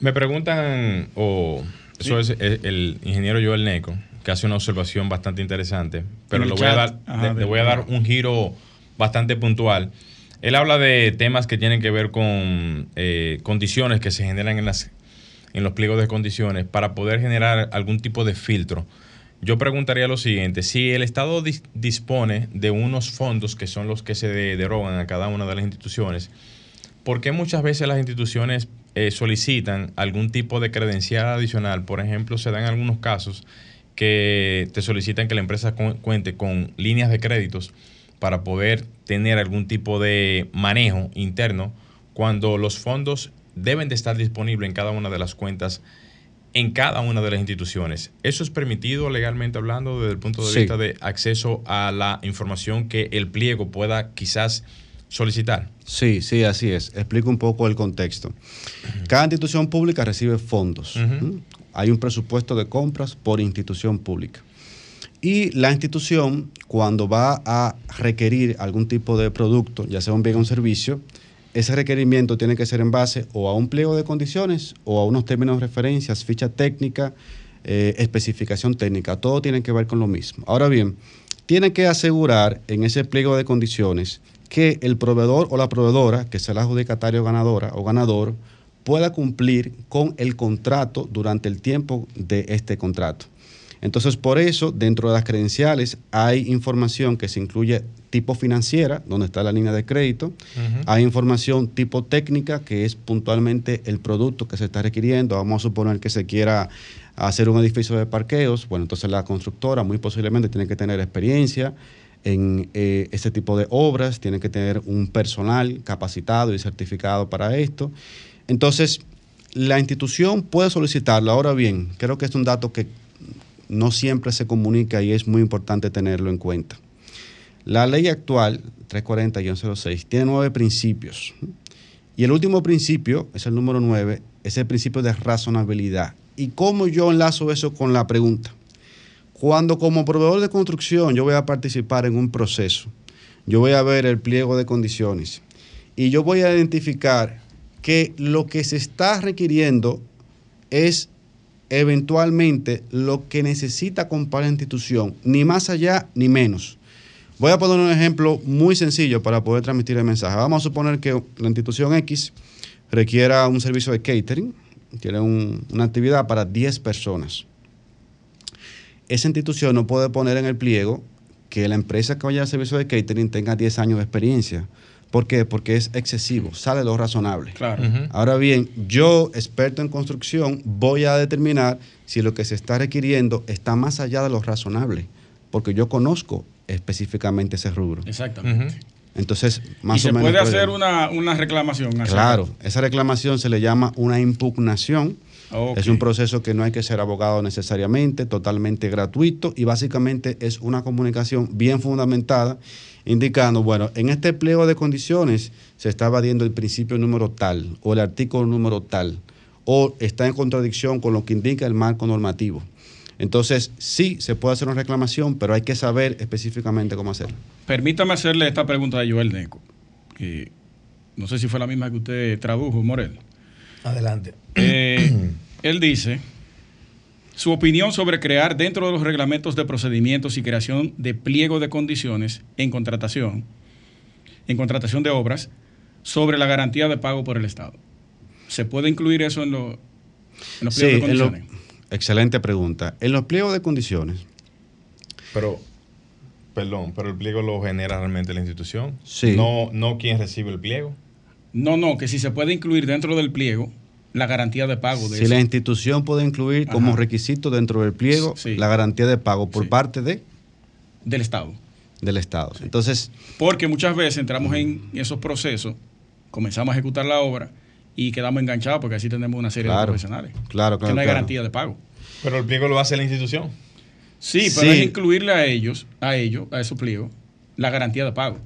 Me preguntan, o eso es el, el ingeniero Joel Neco, que hace una observación bastante interesante, pero le voy, a dar, Ajá, le- voy a dar un giro bastante puntual. Él habla de temas que tienen que ver con eh, condiciones que se generan en, las, en los pliegos de condiciones para poder generar algún tipo de filtro. Yo preguntaría lo siguiente, si el Estado dis- dispone de unos fondos que son los que se de- derogan a cada una de las instituciones, ¿por qué muchas veces las instituciones eh, solicitan algún tipo de credencial adicional? Por ejemplo, se dan algunos casos que te solicitan que la empresa cu- cuente con líneas de créditos para poder tener algún tipo de manejo interno cuando los fondos deben de estar disponibles en cada una de las cuentas en cada una de las instituciones. ¿Eso es permitido legalmente hablando desde el punto de Sí. vista de acceso a la información que el pliego pueda quizás solicitar? Sí, sí, así es. Explico un poco el contexto. Cada institución pública recibe fondos. ¿Mm? Hay un presupuesto de compras por institución pública. Y la institución, cuando va a requerir algún tipo de producto, ya sea un bien o un servicio, ese requerimiento tiene que ser en base o a un pliego de condiciones o a unos términos de referencias, ficha técnica, eh, especificación técnica. Todo tiene que ver con lo mismo. Ahora bien, tiene que asegurar en ese pliego de condiciones que el proveedor o la proveedora, que sea la adjudicatario ganadora o ganador, pueda cumplir con el contrato durante el tiempo de este contrato. Entonces, por eso, dentro de las credenciales hay información que se incluye tipo financiera, donde está la línea de crédito, hay información tipo técnica, que es puntualmente el producto que se está requiriendo. Vamos a suponer que se quiera hacer un edificio de parqueos, bueno, entonces la constructora muy posiblemente tiene que tener experiencia en eh, ese tipo de obras, tiene que tener un personal capacitado y certificado para esto. Entonces, la institución puede solicitarlo. Ahora bien, creo que es un dato que no siempre se comunica y es muy importante tenerlo en cuenta. La ley actual, 340-06, tiene nueve principios. Y el último principio, es el número nueve, es el principio de razonabilidad. ¿Y cómo yo enlazo eso con la pregunta? Cuando como proveedor de construcción yo voy a participar en un proceso, yo voy a ver el pliego de condiciones y yo voy a identificar que lo que se está requiriendo es eventualmente lo que necesita comprar la institución, ni más allá ni menos. Voy a poner un ejemplo muy sencillo para poder transmitir el mensaje. Vamos a suponer que la institución X requiera un servicio de catering, tiene un- una actividad para 10 personas. Esa institución no puede poner en el pliego que la empresa que vaya al servicio de catering tenga 10 años de experiencia. ¿Por qué? Porque es excesivo, sale lo razonable. Claro. Ahora bien, yo, experto en construcción, voy a determinar si lo que se está requiriendo está más allá de lo razonable, porque yo conozco específicamente ese rubro. Exactamente. Entonces, más y se o menos. puede por hacer una, una reclamación. Claro, esa reclamación se le llama una impugnación. Ok. Es un proceso que no hay que ser abogado necesariamente, totalmente gratuito y básicamente es una comunicación bien fundamentada indicando, bueno, en este pliego de condiciones se está evadiendo el principio número tal o el artículo número tal o está en contradicción con lo que indica el marco normativo. Entonces, sí, se puede hacer una reclamación, pero hay que saber específicamente cómo hacerlo. Permítame hacerle esta pregunta a Joel Neco, que no sé si fue la misma que usted tradujo, Morel. Adelante. Eh, él dice su opinión sobre crear dentro de los reglamentos de procedimientos y creación de pliego de condiciones en contratación, en contratación de obras, sobre la garantía de pago por el Estado. ¿Se puede incluir eso en, lo- en los pliegos de en lo- condiciones? excelente pregunta. En los pliegos de condiciones, Pero, perdón, pero el pliego lo genera realmente la institución. Sí. No, no quien recibe el pliego. No, no, que si se puede incluir dentro del pliego la garantía de pago de Si eso. la institución puede incluir como requisito dentro del pliego Sí. la garantía de pago por Sí. parte de, del Estado. del Estado. Entonces, Porque muchas veces entramos en esos procesos, comenzamos a ejecutar la obra y quedamos enganchados porque así tenemos una serie Claro. de profesionales. Claro, que claro, no hay claro. garantía de pago. Pero el pliego lo hace la institución. Sí, pero Sí. es incluirle a ellos, a ellos, a esos pliegos, la garantía de pago.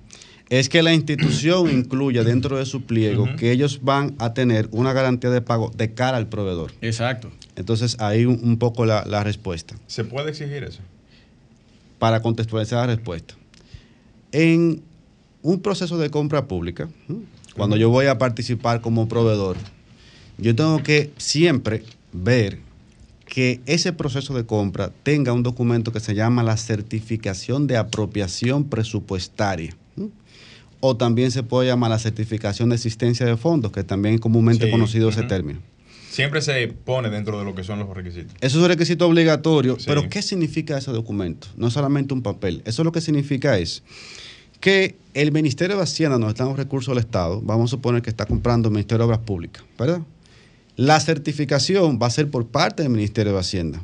Es que la institución incluya dentro de su pliego que ellos van a tener una garantía de pago de cara al proveedor. Exacto. Entonces, ahí un, un poco la, la respuesta. ¿Se puede exigir eso? Para contextualizar la respuesta. En un proceso de compra pública, cuando yo voy a participar como proveedor, yo tengo que siempre ver que ese proceso de compra tenga un documento que se llama la certificación de apropiación presupuestaria. O también se puede llamar la certificación de existencia de fondos, que también es comúnmente Sí, conocido ese término. Siempre se pone dentro de lo que son los requisitos. Eso es un requisito obligatorio, Sí. pero ¿qué significa ese documento? No es solamente un papel. Eso lo que significa es que el Ministerio de Hacienda, donde están los recursos del Estado, vamos a suponer que está comprando el Ministerio de Obras Públicas, ¿verdad? La certificación va a ser por parte del Ministerio de Hacienda.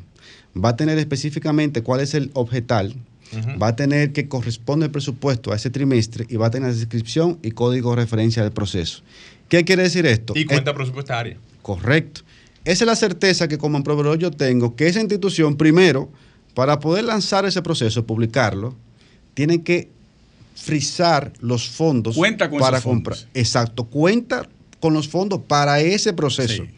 Va a tener específicamente cuál es el objetal, Va a tener que corresponde el presupuesto a ese trimestre y va a tener descripción y código de referencia del proceso. ¿Qué quiere decir esto? Y Es- cuenta presupuestaria. Correcto. Esa es la certeza que como proveedor yo tengo que esa institución, primero, para poder lanzar ese proceso, publicarlo, tiene que frisar los fondos Cuenta con para comprar. Exacto, cuenta con los fondos para ese proceso. Sí.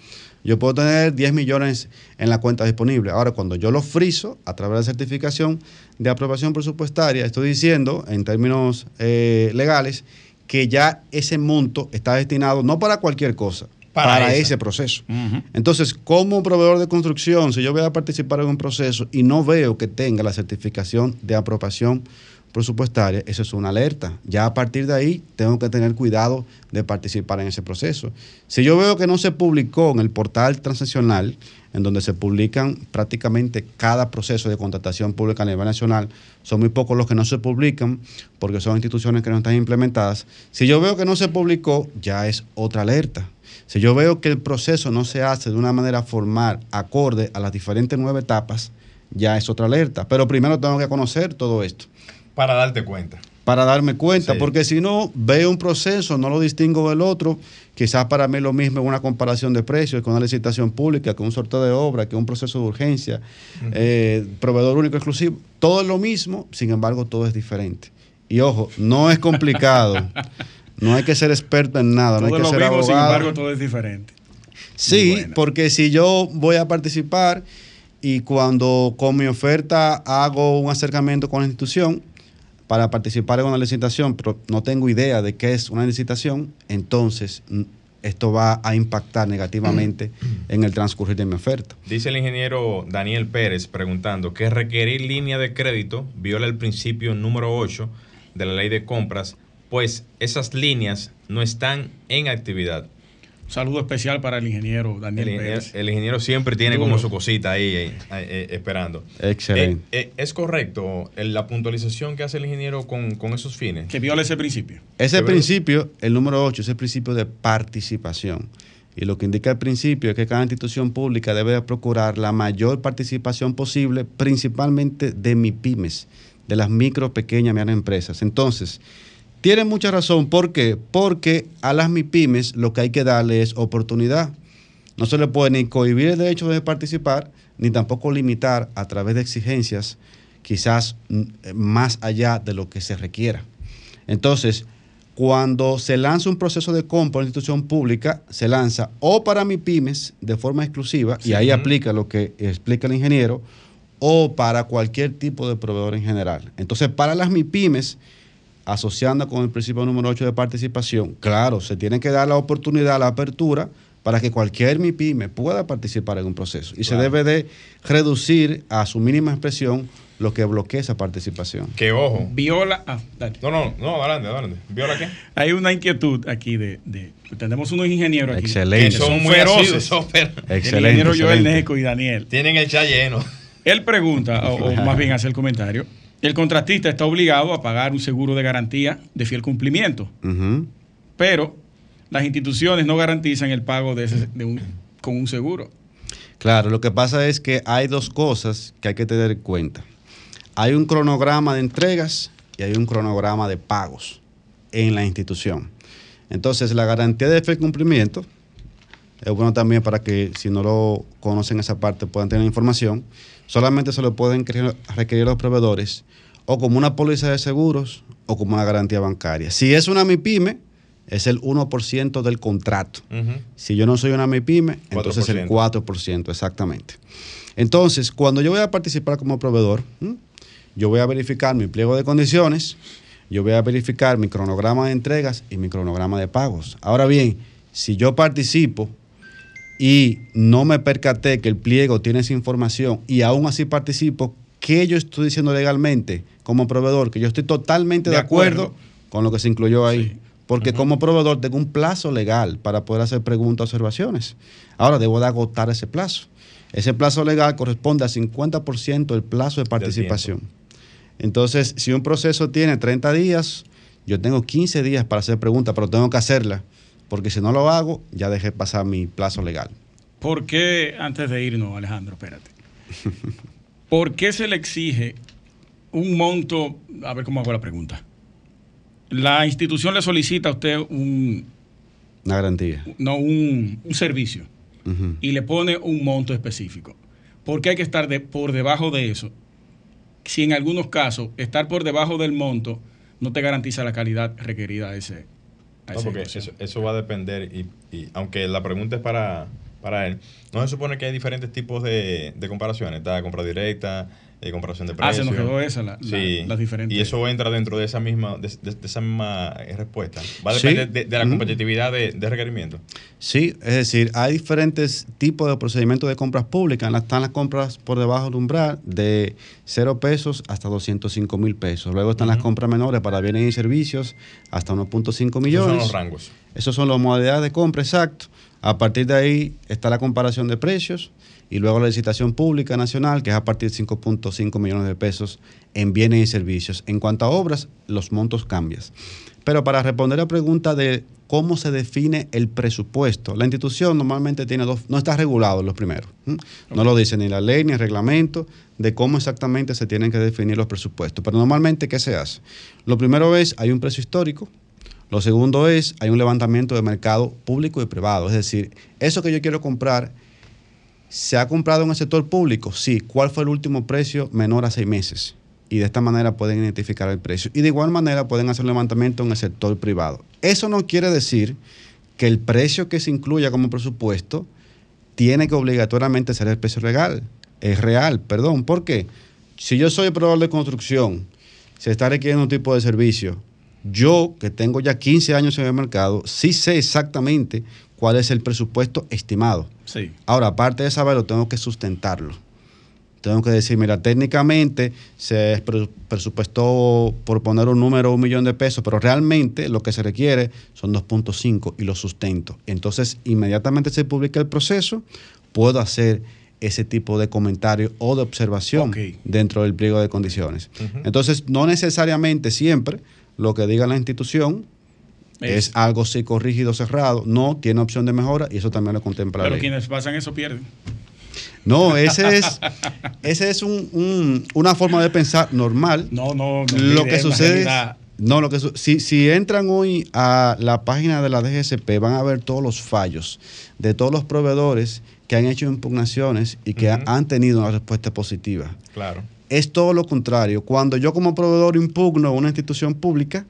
Yo puedo tener 10 millones en la cuenta disponible. Ahora, cuando yo lo friso a través de la certificación de aprobación presupuestaria, estoy diciendo, en términos eh, legales, que ya ese monto está destinado no para cualquier cosa, Para ese proceso. Entonces, como proveedor de construcción, si yo voy a participar en un proceso y no veo que tenga la certificación de aprobación presupuestaria, eso es una alerta. Ya a partir de ahí tengo que tener cuidado de participar en ese proceso. Si yo veo que no se publicó en el portal transaccional, en donde se publican prácticamente cada proceso de contratación pública a nivel nacional, son muy pocos los que no se publican porque son instituciones que no están implementadas. Si yo veo que no se publicó, ya es otra alerta. Si yo veo que el proceso no se hace de una manera formal, acorde a las diferentes nueve etapas, ya es otra alerta. Pero primero tengo que conocer todo esto Para darte cuenta. para darme cuenta, Sí. porque si no veo un proceso, no lo distingo del otro, quizás para mí lo mismo es una comparación de precios, que una licitación pública, que un sorteo de obra, que un proceso de urgencia, eh, proveedor único exclusivo, todo es lo mismo, sin embargo todo es diferente. Y ojo, no es complicado, no hay que ser experto en nada, no hay que lo ser mismo, sin abogado. embargo, todo es diferente. Sí, porque si yo voy a participar y cuando con mi oferta hago un acercamiento con la institución para participar en una licitación, pero no tengo idea de qué es una licitación, entonces mm, esto va a impactar negativamente en el transcurrir de mi oferta. Dice el ingeniero Daniel Pérez preguntando que requerir línea de crédito viola el principio número 8 de la ley de compras, pues esas líneas no están en actividad. Un saludo especial para el ingeniero El Daniel ingeniero, Pérez. el ingeniero siempre tiene Duro. como su cosita ahí eh, eh, esperando. Excelente. Eh, eh, ¿Es correcto la puntualización que hace el ingeniero con, con esos fines? Que viola ese principio. Ese principio, el número 8, es el principio de participación. Y lo que indica el principio es que cada institución pública debe de procurar la mayor participación posible, principalmente de MIPIMES, de las micro, pequeñas, medianas empresas. Entonces, tiene mucha razón. ¿Por qué? Porque a las MIPIMES lo que hay que darle es oportunidad. No se le puede ni cohibir el derecho de participar, ni tampoco limitar a través de exigencias quizás mm, más allá de lo que se requiera. Entonces, cuando se lanza un proceso de compra en una institución pública, se lanza o para MIPIMES de forma exclusiva, Sí. y ahí aplica lo que explica el ingeniero, o para cualquier tipo de proveedor en general. Entonces, para las MIPIMES, asociando con el principio número 8 de participación, claro, se tiene que dar la oportunidad, la apertura, para que cualquier MIPYME pueda participar en un proceso. Y Claro. se debe de reducir a su mínima expresión lo que bloquea esa participación. Que ojo. Viola. ah, dale. No, no, no, adelante, adelante. ¿Viola qué? Hay una inquietud aquí de, de- tenemos unos ingenieros aquí. Excelente. Que que son muy feroces. El Excelente. ingeniero Joel. Neco y Daniel. Tienen el chat lleno. Él pregunta, o, o más bien hace el comentario, el contratista está obligado a pagar un seguro de garantía de fiel cumplimiento, pero las instituciones no garantizan el pago de ese- de un- con un seguro. Claro, lo que pasa es que hay dos cosas que hay que tener en cuenta. Hay un cronograma de entregas y hay un cronograma de pagos en la institución. Entonces, la garantía de fiel cumplimiento es bueno también para que si no lo conocen esa parte puedan tener información. Solamente se lo pueden requerir- los proveedores o como una póliza de seguros o como una garantía bancaria. Si es una MIPYME, es el 1% del contrato. Si yo no soy una MIPYME, entonces el 4%, exactamente. Entonces, cuando yo voy a participar como proveedor, yo voy a verificar mi pliego de condiciones, yo voy a verificar mi cronograma de entregas y mi cronograma de pagos. Ahora bien, si yo participo y no me percaté que el pliego tiene esa información y aún así participo, ¿qué yo estoy diciendo legalmente como proveedor? Que yo estoy totalmente de, De acuerdo, acuerdo. con lo que se incluyó ahí. Sí. Porque como proveedor tengo un plazo legal para poder hacer preguntas, observaciones. Ahora debo de agotar ese plazo. Ese plazo legal corresponde al 50% del plazo de participación. Entonces, si un proceso tiene 30 días, yo tengo 15 días para hacer preguntas, pero tengo que hacerla, porque si no lo hago, ya dejé pasar mi plazo legal. ¿Por qué, antes de irnos, Alejandro, espérate, ¿por qué se le exige un monto? A ver cómo hago la pregunta. La institución le solicita a usted un, Una garantía. no, un, un servicio y le pone un monto específico. ¿Por qué hay que estar de- por debajo de eso? Si en algunos casos estar por debajo del monto no te garantiza la calidad requerida a ese. No, porque eso va a depender y, y aunque la pregunta es para, para él, no se supone que hay diferentes tipos de, de comparaciones, está compra directa, eh, comparación de Ah, se precios. nos quedó esa, la- la- Sí, las diferentes. y eso entra dentro de esa misma, de, de- de esa misma eh, respuesta. Va a Sí. depender de, de la competitividad de, de requerimiento. Sí, es decir, hay diferentes tipos de procedimientos de compras públicas. Están las compras por debajo del umbral de 0 pesos hasta 205 mil pesos. Luego están las compras menores para bienes y servicios hasta 1.5 millones. Esos son los rangos. Esos son las modalidades de compra, exacto. A partir de ahí está la comparación de precios y luego la licitación pública nacional, que es a partir de 5.5 millones de pesos en bienes y servicios. En cuanto a obras, los montos cambian. Pero para responder a la pregunta de cómo se define el presupuesto, la institución normalmente tiene dos, no está regulado los primeros. No lo dice ni la ley ni el reglamento de cómo exactamente se tienen que definir los presupuestos. Pero normalmente, ¿qué se hace? Lo primero es, hay un precio histórico, lo segundo es, hay un levantamiento de mercado público y privado. Es decir, eso que yo quiero comprar, ¿se ha comprado en el sector público? Sí. ¿Cuál fue el último precio menor a seis meses? Y de esta manera pueden identificar el precio. Y de igual manera pueden hacer levantamiento en el sector privado. Eso no quiere decir que el precio que se incluya como presupuesto tiene que obligatoriamente ser el precio legal. Es real, perdón. ¿Por qué? Si yo soy proveedor de construcción, se está requiriendo un tipo de servicio. Yo, que tengo ya 15 años en el mercado, sí sé exactamente cuál es el presupuesto estimado. Sí. Ahora, aparte de saberlo, tengo que sustentarlo. Tengo que decir, mira, técnicamente se pre- presupuestó, por poner un número, un millón de pesos, pero realmente lo que se requiere son 2.5 y lo sustento. Entonces, inmediatamente se publica el proceso, puedo hacer ese tipo de comentario o de observación dentro del pliego de condiciones. Entonces, no necesariamente siempre lo que diga la institución es, Es- algo psicorrígido cerrado, no tiene opción de mejora y eso también lo contempla la Pero quienes pasan eso pierden. No, ese es, ese es un- un- una forma de pensar normal. No, no, no. lo que sucede es, no, lo que si, si entran hoy a la página de la DGSP van a ver todos los fallos de todos los proveedores que han hecho impugnaciones y que han tenido una respuesta positiva. Claro. Es todo lo contrario. Cuando yo como proveedor impugno a una institución pública,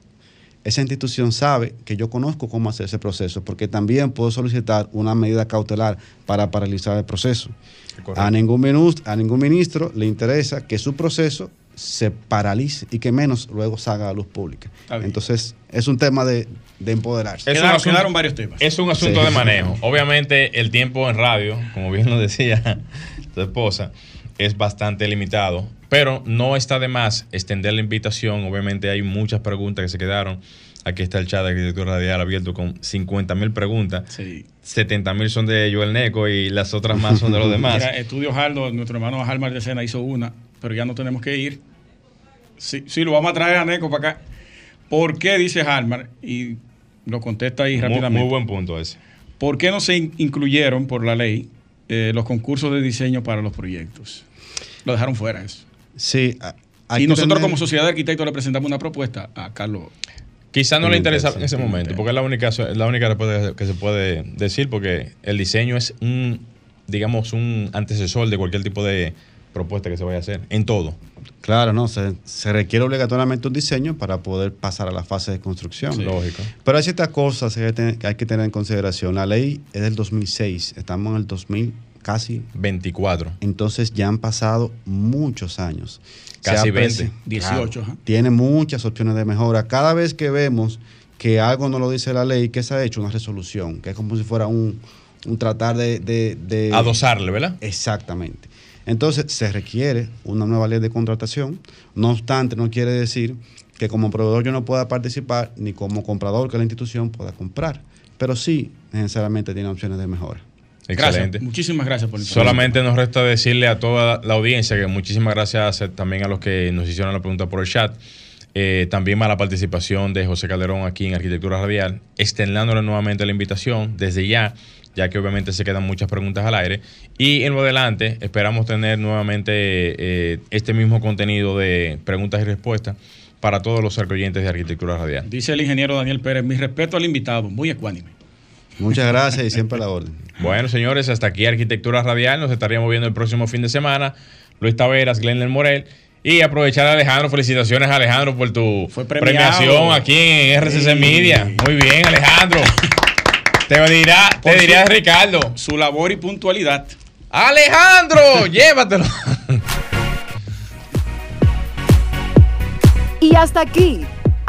esa institución sabe que yo conozco cómo hacer ese proceso, porque también puedo solicitar una medida cautelar para paralizar el proceso. Correcto. A ningún, minus- a ningún ministro le interesa que su proceso se paralice y que menos luego salga a la luz pública. Entonces, es un tema de, de empoderarse. Es un Quedaron, asunto- quedaron varios temas. Es un asunto Sí. de manejo. Obviamente, el tiempo en radio, como bien lo decía tu esposa, es bastante limitado. Pero no está de más extender la invitación. Obviamente, hay muchas preguntas que se quedaron. Aquí está el chat de arquitectura radial abierto con 50 mil preguntas. Sí. 70 mil son de Joel Neco y las otras más son de los demás. Mira, Estudio Jaldo, nuestro hermano Halmar de Sena hizo una, pero ya no tenemos que ir. Sí, sí, lo vamos a traer a Neco para acá. ¿Por qué dice Halmar? Y lo contesta ahí muy, rápidamente. muy buen punto ese. ¿Por qué no se in- incluyeron por la ley eh, los concursos de diseño para los proyectos? Lo dejaron fuera eso. Sí, y nosotros tener- como sociedad de arquitectos le presentamos una propuesta a Carlos. Quizás no le interesa en ese momento, porque es la única, es la única respuesta que se puede decir, porque el diseño es un, digamos, un antecesor de cualquier tipo de propuesta que se vaya a hacer, en todo. Claro, no, se, se requiere obligatoriamente un diseño para poder pasar a la fase de construcción. Sí. Lógico. Pero hay ciertas cosas que hay que tener- que hay que tener en consideración. La ley es del 2006, estamos en el 2000 casi, 24. entonces ya han pasado muchos años. Casi ha 20. presi- 18, ajá. Tiene muchas opciones de mejora. Cada vez que vemos que algo no lo dice la ley, ¿qué se ha hecho? Una resolución, que es como si fuera un, un tratar de, de, de- Adosarle, ¿verdad? Exactamente. Entonces, se requiere una nueva ley de contratación. No obstante, no quiere decir que como proveedor yo no pueda participar, ni como comprador que la institución pueda comprar. Pero sí, necesariamente tiene opciones de mejora. Excelente. Gracias. Muchísimas gracias por. Solamente nos resta decirle a toda la audiencia que muchísimas gracias también a los que nos hicieron la pregunta por el chat. Eh, también a la participación de José Calderón aquí en Arquitectura Radial, externándole nuevamente la invitación desde ya, ya que obviamente se quedan muchas preguntas al aire. Y en lo adelante esperamos tener nuevamente eh, este mismo contenido de preguntas y respuestas para todos los oyentes de Arquitectura Radial. Dice el ingeniero Daniel Pérez, mi respeto al invitado, muy ecuánime. Muchas gracias y siempre a la orden. Bueno, señores, hasta aquí Arquitectura Radial. Nos estaríamos viendo el próximo fin de semana. Luis Taveras, Glenn Morel. Y aprovechar a Alejandro. Felicitaciones, Alejandro, por tu Fue premiación aquí en RCC Sí. Media. Muy bien, Alejandro. te dirá, te dirá su- Ricardo. Su labor y puntualidad. Alejandro, llévatelo. Y hasta aquí,